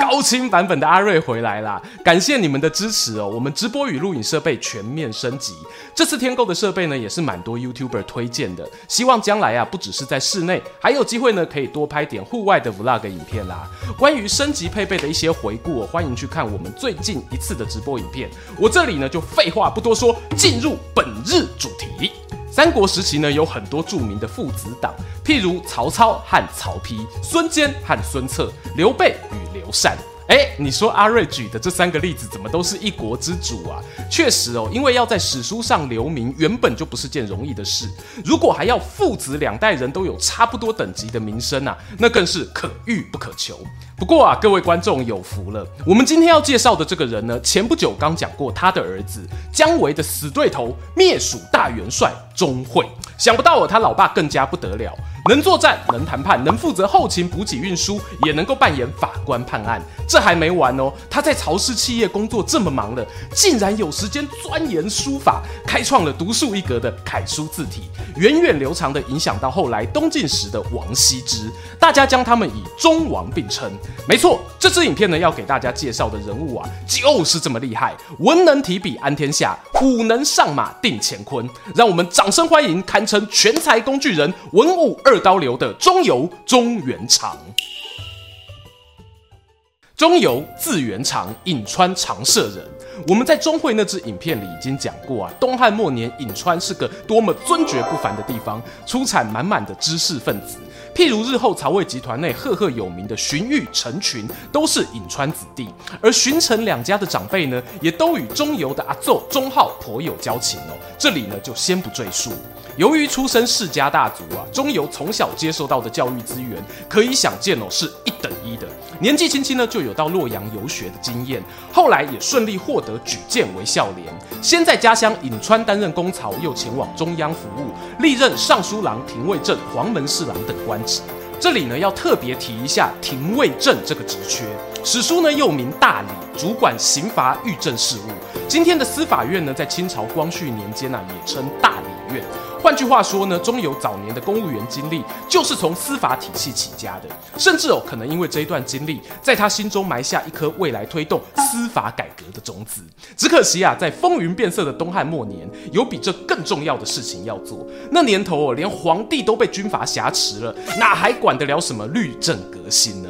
高清版本的阿瑞回来啦！感谢你们的支持哦。我们直播与录影设备全面升级，这次天购的设备呢，也是蛮多 YouTuber 推荐的。希望将来啊，不只是在室内，还有机会呢，可以多拍点户外的 Vlog 影片啦。关于升级配备的一些回顾哦，欢迎去看我们最近一次的直播影片。我这里呢，就废话不多说，进入本日主题。三国时期呢，有很多著名的父子党，譬如曹操和曹丕、孙坚和孙策、刘备与刘禅。哎，你说阿瑞举的这三个例子，怎么都是一国之主啊？确实哦，因为要在史书上留名，原本就不是件容易的事。如果还要父子两代人都有差不多等级的名声啊，那更是可遇不可求。不过啊，各位观众有福了，我们今天要介绍的这个人呢，前不久刚讲过他的儿子姜维的死对头，灭蜀大元帅钟会。想不到哦，他老爸更加不得了。能作战，能谈判，能负责后勤补给运输，也能够扮演法官判案。这还没完哦，他在曹氏企业工作这么忙了，竟然有时间钻研书法，开创了独树一格的楷书字体，源远流长的影响到后来东晋时的王羲之。大家将他们以中王并称。没错，这支影片呢要给大家介绍的人物啊，就是这么厉害，文能提笔安天下，武能上马定乾坤。让我们掌声欢迎，堪称全才工具人，文武二二刀流的中游中原长。中游字元长，颍川长社人。我们在中会那支影片里已经讲过啊，东汉末年颍川是个多么尊爵不凡的地方，出产满满的知识分子。譬如日后曹魏集团内赫赫有名的荀彧、陈群，都是颍川子弟。而荀陈两家的长辈呢，也都与中游的阿祖钟浩颇有交情哦。这里呢就先不赘述。由于出身世家大族啊，钟繇从小接受到的教育资源，可以想见哦，是一等一的。年纪轻轻呢，就有到洛阳游学的经验，后来也顺利获得举荐为孝廉。先在家乡颍川担任公曹，又前往中央服务，历任尚书郎、廷尉正、黄门侍郎等官职。这里呢，要特别提一下廷尉正这个职缺。史书呢又名大理，主管刑罚狱政事务。今天的司法院呢，在清朝光绪年间啊，也称大理院。换句话说呢，钟繇早年的公务员经历就是从司法体系起家的，甚至哦，可能因为这一段经历，在他心中埋下一颗未来推动司法改革的种子。只可惜啊，在风云变色的东汉末年，有比这更重要的事情要做。那年头哦，连皇帝都被军阀挟持了，哪还管得了什么律政革新呢？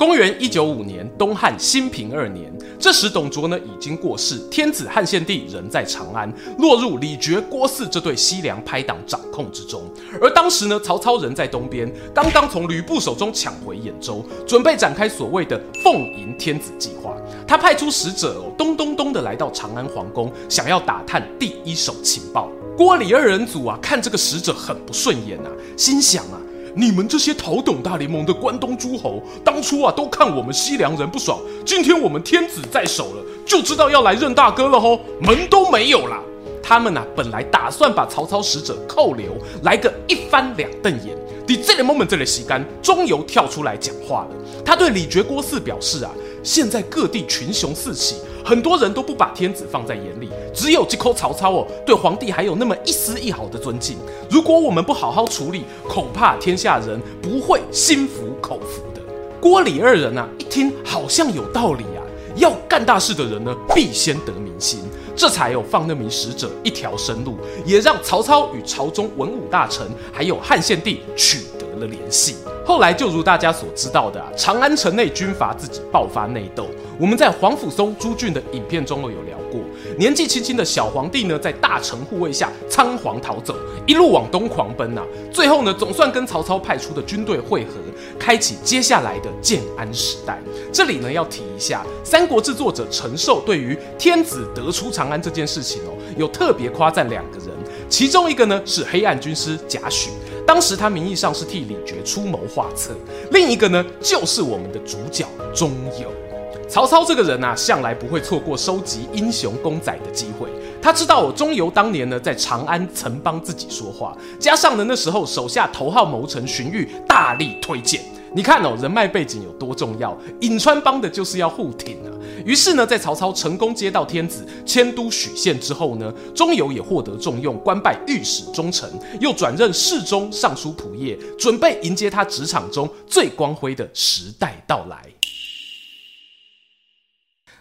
公元一九五年，东汉兴平二年，这时董卓呢已经过世，天子汉献帝仍在长安，落入李傕、郭汜这对西凉拍党掌控之中。而当时呢，曹操人在东边，刚刚从吕布手中抢回兖州，准备展开所谓的奉迎天子计划。他派出使者哦，咚咚咚的来到长安皇宫，想要打探第一手情报。郭李二人组啊，看这个使者很不顺眼啊，心想啊。你们这些讨董大联盟的关东诸侯，当初啊都看我们西凉人不爽，今天我们天子在手了，就知道要来认大哥了吼，门都没有啦。他们啊本来打算把曹操使者扣留，来个一翻两瞪眼。第这个 moment 这里洗干，终于跳出来讲话了，他对李傕郭汜表示啊，现在各地群雄四起。很多人都不把天子放在眼里，只有这口曹操哦，对皇帝还有那么一丝一毫的尊敬。如果我们不好好处理，恐怕天下人不会心服口服的。郭李二人啊，一听好像有道理啊，要干大事的人呢，必先得民心，这才有放那名使者一条生路，也让曹操与朝中文武大臣还有汉献帝取得了联系。后来就如大家所知道的啊，长安城内军阀自己爆发内斗。我们在皇甫嵩、朱俊的影片中有聊过，年纪轻轻的小皇帝呢，在大臣护卫下仓皇逃走，一路往东狂奔呐、啊，最后呢，总算跟曹操派出的军队会合，开启接下来的建安时代。这里呢，要提一下，《三国志》作者陈寿对于天子得出长安这件事情哦，有特别夸赞两个人，其中一个呢是黑暗军师贾诩，当时他名义上是替李傕出谋划策；另一个呢，就是我们的主角钟繇。曹操这个人啊，向来不会错过收集英雄公仔的机会。他知道钟繇当年呢在长安曾帮自己说话，加上呢那时候手下头号谋臣荀彧大力推荐，你看哦人脉背景有多重要，颍川帮的就是要护挺啊。于是呢，在曹操成功接到天子迁都许县之后呢，钟繇也获得重用，官拜御史中丞，又转任侍中、尚书仆射，准备迎接他职场中最光辉的时代到来。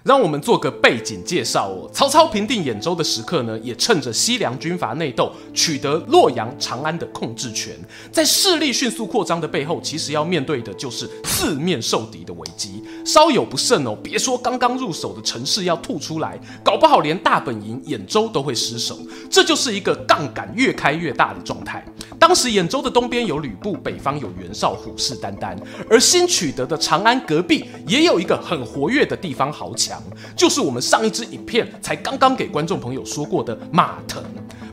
让我们做个背景介绍哦。曹操平定兖州的时刻呢，也趁着西凉军阀内斗，取得洛阳、长安的控制权。在势力迅速扩张的背后，其实要面对的就是四面受敌的危机。稍有不慎哦，别说刚刚入手的城市要吐出来，搞不好连大本营兖州都会失守。这就是一个杠杆越开越大的状态。当时兖州的东边有吕布，北方有袁绍虎视眈眈，而新取得的长安隔壁也有一个很活跃的地方豪强。就是我们上一支影片才刚刚给观众朋友说过的马腾。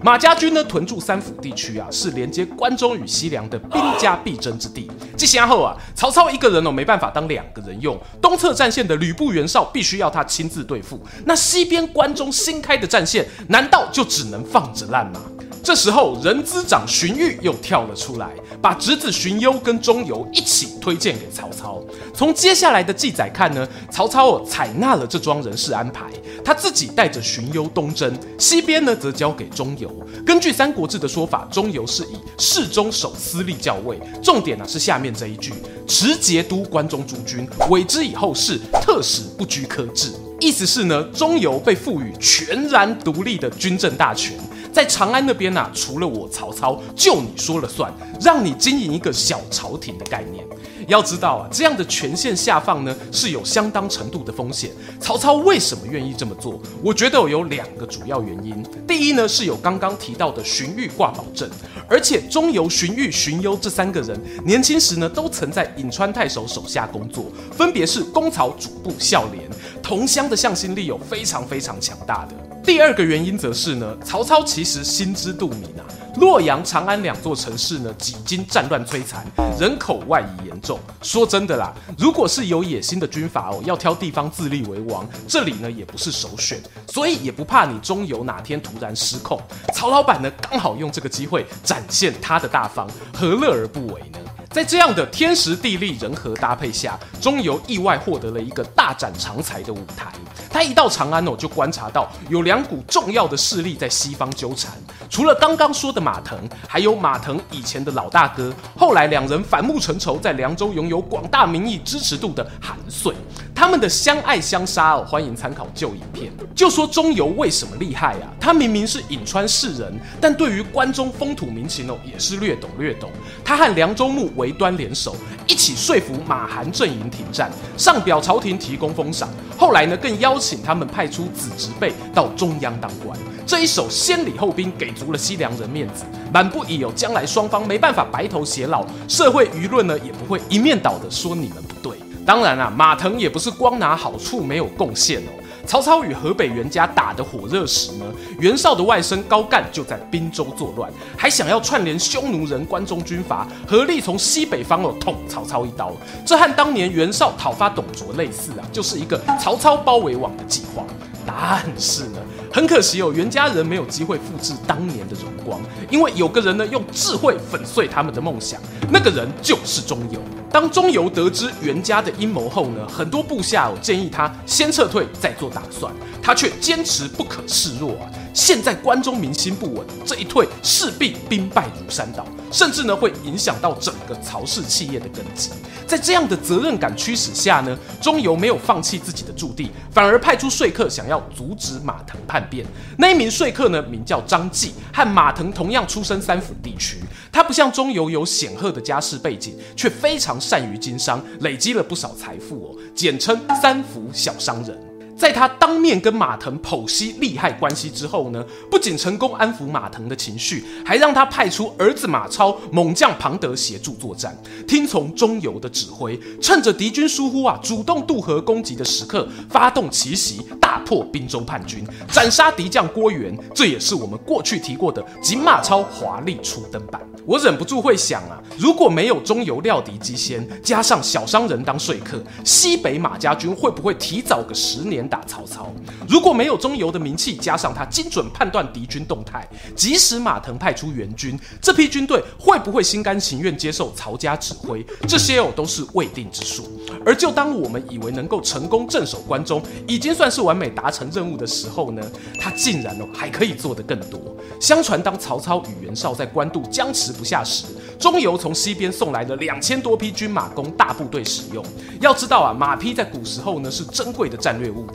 马家军呢屯驻三辅地区啊，是连接关中与西凉的兵家必争之地。这先后啊，曹操一个人哦没办法当两个人用，东侧战线的吕布、袁绍必须要他亲自对付。那西边关中新开的战线，难道就只能放着烂吗？这时候，人资长荀彧又跳了出来，把侄子荀攸跟钟繇一起推荐给曹操。从接下来的记载看呢，曹操哦采纳了这桩人事安排，他自己带着荀攸东征，西边呢则交给钟繇。根据《三国志》的说法，钟繇是以侍中守司隶校尉，重点呢是下面这一句：持节都关中诸军，委之以后事，特使不拘科制。意思是呢，钟繇被赋予全然独立的军政大权。在长安那边呐、除了我曹操，就你说了算，让你经营一个小朝廷的概念。要知道啊，这样的权限下放呢，是有相当程度的风险。曹操为什么愿意这么做？我觉得有两个主要原因。第一呢，是有刚刚提到的荀彧挂保证，而且中游、荀彧、荀攸这三个人年轻时呢，都曾在颍川太守手下工作，分别是公曹主簿孝廉，同乡的向心力有非常非常强大的。第二个原因则是呢，曹操其实心知肚明啊，洛阳、长安两座城市呢，几经战乱摧残，人口外移严重。说真的啦，如果是有野心的军阀哦，要挑地方自立为王，这里呢也不是首选，所以也不怕你中游哪天突然失控。曹老板呢，刚好用这个机会展现他的大方，何乐而不为呢？在这样的天时地利人和搭配下，钟繇意外获得了一个大展长才的舞台。他一到长安哦，就观察到有两股重要的势力在西方纠缠。除了刚刚说的马腾，还有马腾以前的老大哥，后来两人反目成仇，在凉州拥有广大民意支持度的韩遂。他们的相爱相杀哦，欢迎参考旧影片。就说钟繇为什么厉害啊？他明明是颍川士人，但对于关中风土民情哦，也是略懂略懂。他和凉州牧韦端联手，一起说服马韩阵营停战，上表朝廷提供封赏。后来呢，更邀请他们派出子侄辈到中央当官。这一手先礼后兵，给足了西凉人面子，满不疑有将来双方没办法白头偕老，社会舆论呢也不会一面倒的说你们不对。当然啊，马腾也不是光拿好处没有贡献哦。曹操与河北袁家打得火热时呢，袁绍的外甥高干就在滨州作乱，还想要串联匈奴人、关中军阀，合力从西北方哦捅曹操一刀。这和当年袁绍讨伐董卓类似啊，就是一个曹操包围网的计划。但是呢，很可惜哦，袁家人没有机会复制当年的荣光，因为有个人呢用智慧粉碎他们的梦想，那个人就是钟繇。当钟繇得知袁家的阴谋后呢，很多部下哦建议他先撤退再做打算，他却坚持不可示弱啊。现在关中民心不稳，这一退势必兵败如山倒，甚至呢会影响到整个曹氏企业的根基。在这样的责任感驱使下呢，钟繇没有放弃自己的驻地，反而派出说客想要阻止马腾叛变。那一名说客呢，名叫张济，和马腾同样出身三辅地区。他不像钟繇有显赫的家世背景，却非常善于经商，累积了不少财富哦，简称三福小商人。在他当面跟马腾剖析利害关系之后呢，不仅成功安抚马腾的情绪，还让他派出儿子马超、猛将庞德协助作战，听从中游的指挥，趁着敌军疏忽啊，主动渡河攻击的时刻，发动奇袭，大破宾州叛军，斩杀敌将郭元。这也是我们过去提过的锦马超华丽出登版。我忍不住会想啊，如果没有中游料敌机先，加上小商人当说客，西北马家军会不会提早个十年？打曹操，如果没有钟繇的名气，加上他精准判断敌军动态，即使马腾派出援军，这批军队会不会心甘情愿接受曹家指挥？这些哦都是未定之数。而就当我们以为能够成功镇守关中，已经算是完美达成任务的时候呢，他竟然哦还可以做得更多。相传当曹操与袁绍在官渡僵持不下时，钟繇从西边送来了两千多匹军马供大部队使用。要知道啊，马匹在古时候呢是珍贵的战略物，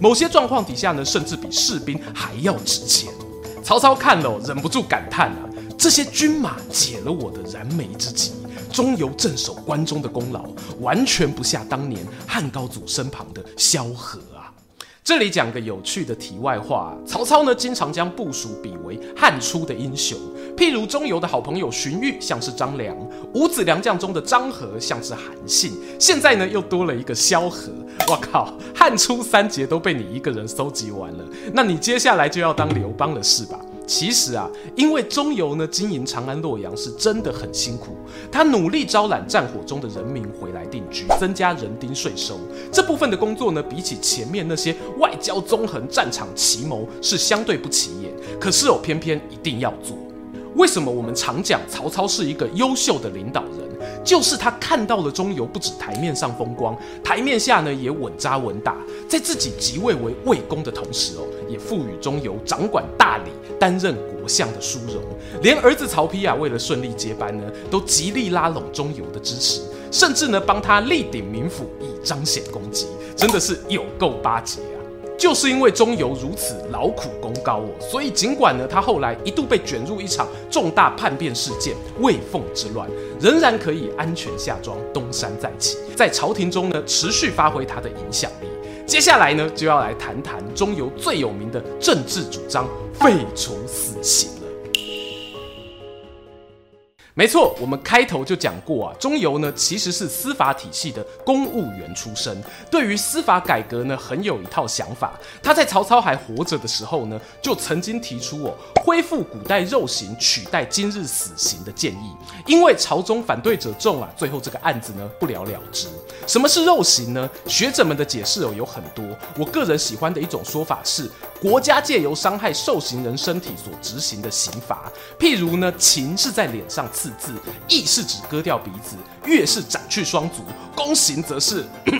某些状况底下呢，甚至比士兵还要值钱。曹操看了，忍不住感叹啊，这些军马解了我的燃眉之急。中游镇守关中的功劳，完全不下当年汉高祖身旁的萧何啊。这里讲个有趣的题外话，曹操呢经常将部署比为汉初的英雄，譬如中游的好朋友荀彧像是张良，五子良将中的张合像是韩信，现在呢又多了一个萧何。我靠，汉初三杰都被你一个人搜集完了，那你接下来就要当刘邦了是吧？其实啊，因为中游呢经营长安洛阳是真的很辛苦，他努力招揽战火中的人民回来定居，增加人丁税收。这部分的工作呢，比起前面那些外交纵横、战场奇谋是相对不起眼，可是哦，偏偏一定要做。为什么我们常讲曹操是一个优秀的领导人？就是他看到了钟繇不止台面上风光，台面下呢也稳扎稳打，在自己即位为魏公的同时哦，也赋予钟繇掌管大理、担任国相的殊荣。连儿子曹丕啊，为了顺利接班呢，都极力拉拢钟繇的支持，甚至呢帮他力鼎名府，以彰显功绩，真的是有够巴结！就是因为中游如此劳苦功高哦，所以尽管呢，他后来一度被卷入一场重大叛变事件——魏凤之乱，仍然可以安全下庄，东山再起，在朝廷中呢持续发挥他的影响力。接下来呢，就要来谈谈中游最有名的政治主张——废除死刑。没错，我们开头就讲过啊，钟繇呢其实是司法体系的公务员出身，对于司法改革呢很有一套想法。他在曹操还活着的时候呢，就曾经提出哦，恢复古代肉刑取代今日死刑的建议。因为朝中反对者众啊，最后这个案子呢不了了之。什么是肉刑呢？学者们的解释哦有很多，我个人喜欢的一种说法是，国家借由伤害受刑人身体所执行的刑罚。譬如呢，黥是在脸上。四字，意是指割掉鼻子，越是斩去双足，弓形则是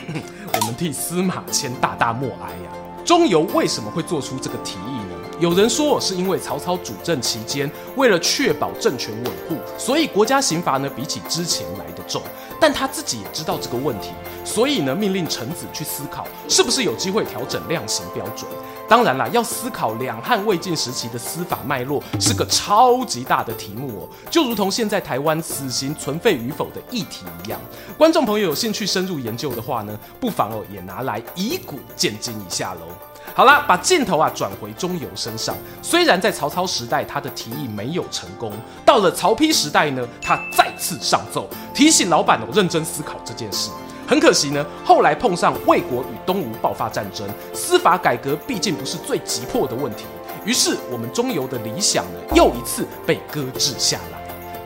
我们替司马迁大大默哀呀、中游为什么会做出这个提议？有人说是因为曹操主政期间，为了确保政权稳固，所以国家刑罚呢比起之前来得重。但他自己也知道这个问题，所以呢命令臣子去思考，是不是有机会调整量刑标准。当然啦，要思考两汉魏晋时期的司法脉络是个超级大的题目哦，就如同现在台湾死刑存废与否的议题一样。观众朋友有兴趣深入研究的话呢，不妨哦也拿来以古鉴今一下喽。好啦，把镜头啊转回钟繇身上，虽然在曹操时代他的提议没有成功，到了曹丕时代呢，他再次上奏，提醒老板哦认真思考这件事。很可惜呢，后来碰上魏国与东吴爆发战争，司法改革毕竟不是最急迫的问题，于是我们钟繇的理想呢，又一次被搁置下来。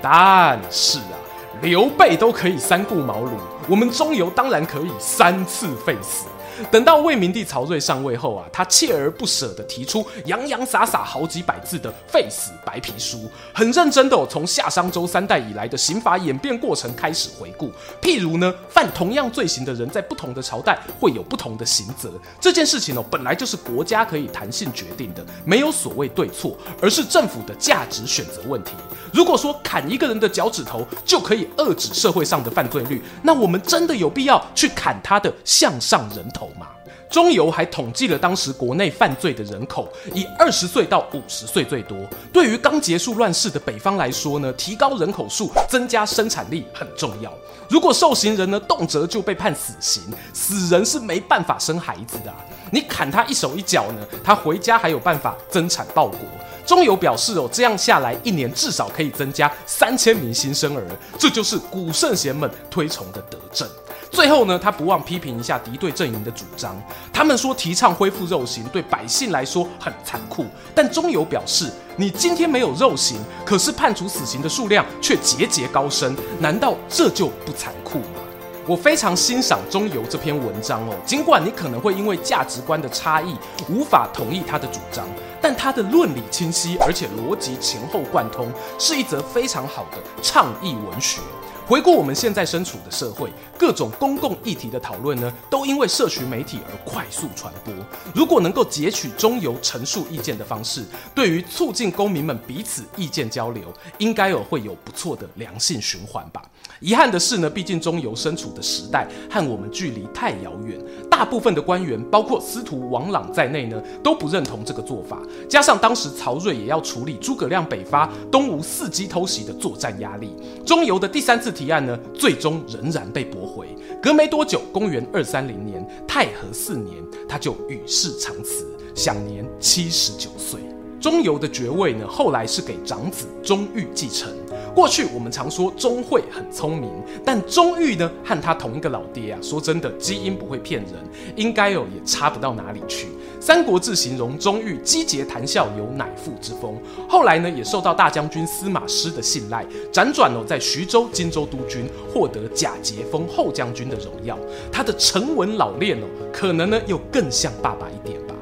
但是啊，刘备都可以三顾茅庐，我们钟繇当然可以三次废死。等到魏明帝曹睿上位后啊，他锲而不舍地提出洋洋洒洒好几百字的废死白皮书，很认真的从夏商周三代以来的刑罚演变过程开始回顾。譬如呢，犯同样罪行的人在不同的朝代会有不同的刑责。这件事情哦，本来就是国家可以弹性决定的，没有所谓对错，而是政府的价值选择问题。如果说砍一个人的脚趾头就可以遏制社会上的犯罪率，那我们真的有必要去砍他的项上人头？嘛。中游还统计了当时国内犯罪的人口，以二十岁到五十岁最多。对于刚结束乱世的北方来说呢，提高人口数，增加生产力很重要。如果受刑人呢，动辄就被判死刑，死人是没办法生孩子的。你砍他一手一脚呢，他回家还有办法增产报国。中游表示哦，这样下来一年至少可以增加三千名新生儿，这就是古圣贤们推崇的德政。最后呢，他不忘批评一下敌对阵营的主张。他们说提倡恢复肉刑对百姓来说很残酷，但中游表示，你今天没有肉刑，可是判处死刑的数量却节节高升，难道这就不残酷吗？我非常欣赏中游这篇文章哦，尽管你可能会因为价值观的差异无法同意他的主张，但他的论理清晰，而且逻辑前后贯通，是一则非常好的倡议文学。回顾我们现在身处的社会，各种公共议题的讨论呢，都因为社群媒体而快速传播。如果能够截取中游陈述意见的方式，对于促进公民们彼此意见交流，应该有会有不错的良性循环吧。遗憾的是呢，毕竟中游身处的时代和我们距离太遥远，大部分的官员，包括司徒王朗在内呢，都不认同这个做法。加上当时曹叡也要处理诸葛亮北伐、东吴伺机偷袭的作战压力，中游的第三次提案呢，最终仍然被驳回。隔没多久，公元二三零年，太和四年，他就与世长辞，享年七十九岁。中游的爵位呢，后来是给长子钟毓继承。过去我们常说钟会很聪明，但钟毓呢和他同一个老爹啊，说真的，基因不会骗人，应该哦也差不到哪里去。《三国志》形容钟毓机节谈笑，有乃父之风。后来呢，也受到大将军司马师的信赖，辗转哦在徐州、荆州督军，获得假节封后将军的荣耀。他的沉稳老练哦，可能呢又更像爸爸一点吧。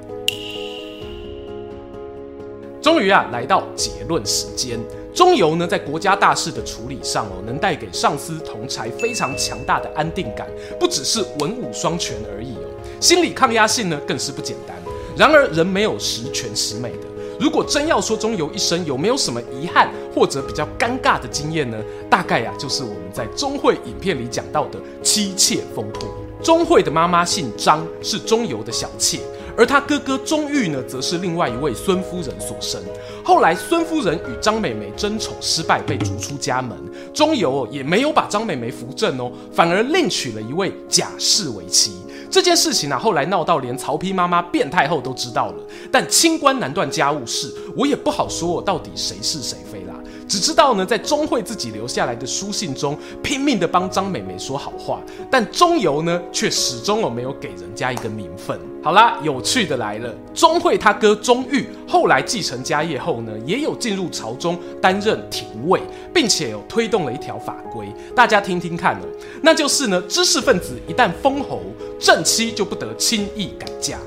终于啊，来到结论时间。中油呢，在国家大事的处理上哦，能带给上司同侪非常强大的安定感，不只是文武双全而已哦，心理抗压性呢更是不简单。然而，人没有十全十美的。如果真要说中游一生有没有什么遗憾或者比较尴尬的经验呢？大概呀、就是我们在钟会影片里讲到的妻妾风波。钟会的妈妈姓张，是中游的小妾。而他哥哥钟毓呢，则是另外一位孙夫人所生。后来孙夫人与张美眉争宠失败，被逐出家门。钟繇哦也没有把张美眉扶正哦，反而另娶了一位贾氏为妻。这件事情啊，后来闹到连曹丕妈妈变太后都知道了。但清官难断家务事，我也不好说我到底谁是谁非啦。只知道呢，在钟会自己留下来的书信中，拼命的帮张美眉说好话，但中油呢，却始终哦没有给人家一个名分。好啦，有趣的来了，钟会他哥钟毓后来继承家业后呢，也有进入朝中担任廷尉，并且有推动了一条法规，大家听听看哦，那就是呢，知识分子一旦封侯，正妻就不得轻易改嫁。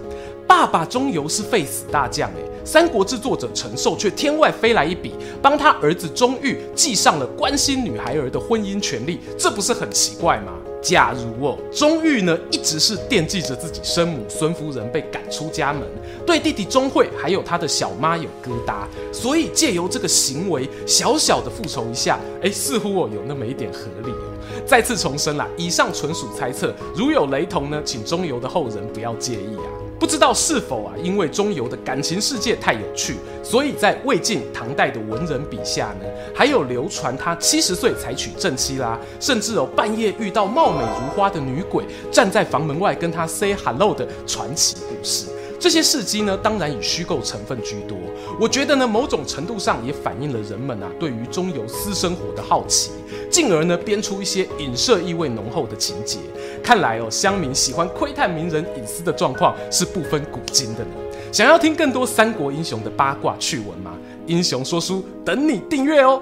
爸爸钟繇是废死大将诶，《三国志》作者陈寿却天外飞来一笔，帮他儿子钟毓记上了关心女孩儿的婚姻权利，这不是很奇怪吗？假如哦，钟毓呢一直是惦记着自己生母孙夫人被赶出家门，对弟弟钟会还有他的小妈有疙瘩，所以借由这个行为小小的复仇一下，哎，似乎哦有那么一点合理哦。再次重申啦，以上纯属猜测，如有雷同呢，请钟繇的后人不要介意啊。不知道是否啊，因为中游的感情世界太有趣，所以在魏晋唐代的文人笔下呢，还有流传他七十岁才娶正妻啦，甚至有半夜遇到貌美如花的女鬼站在房门外跟他 say hello 的传奇故事。这些事迹呢，当然以虚构成分居多。我觉得呢，某种程度上也反映了人们啊对于中游私生活的好奇，进而呢编出一些影射意味浓厚的情节。看来哦，乡民喜欢窥探名人隐私的状况是不分古今的呢。想要听更多三国英雄的八卦趣闻吗？英雄说书等你订阅哦。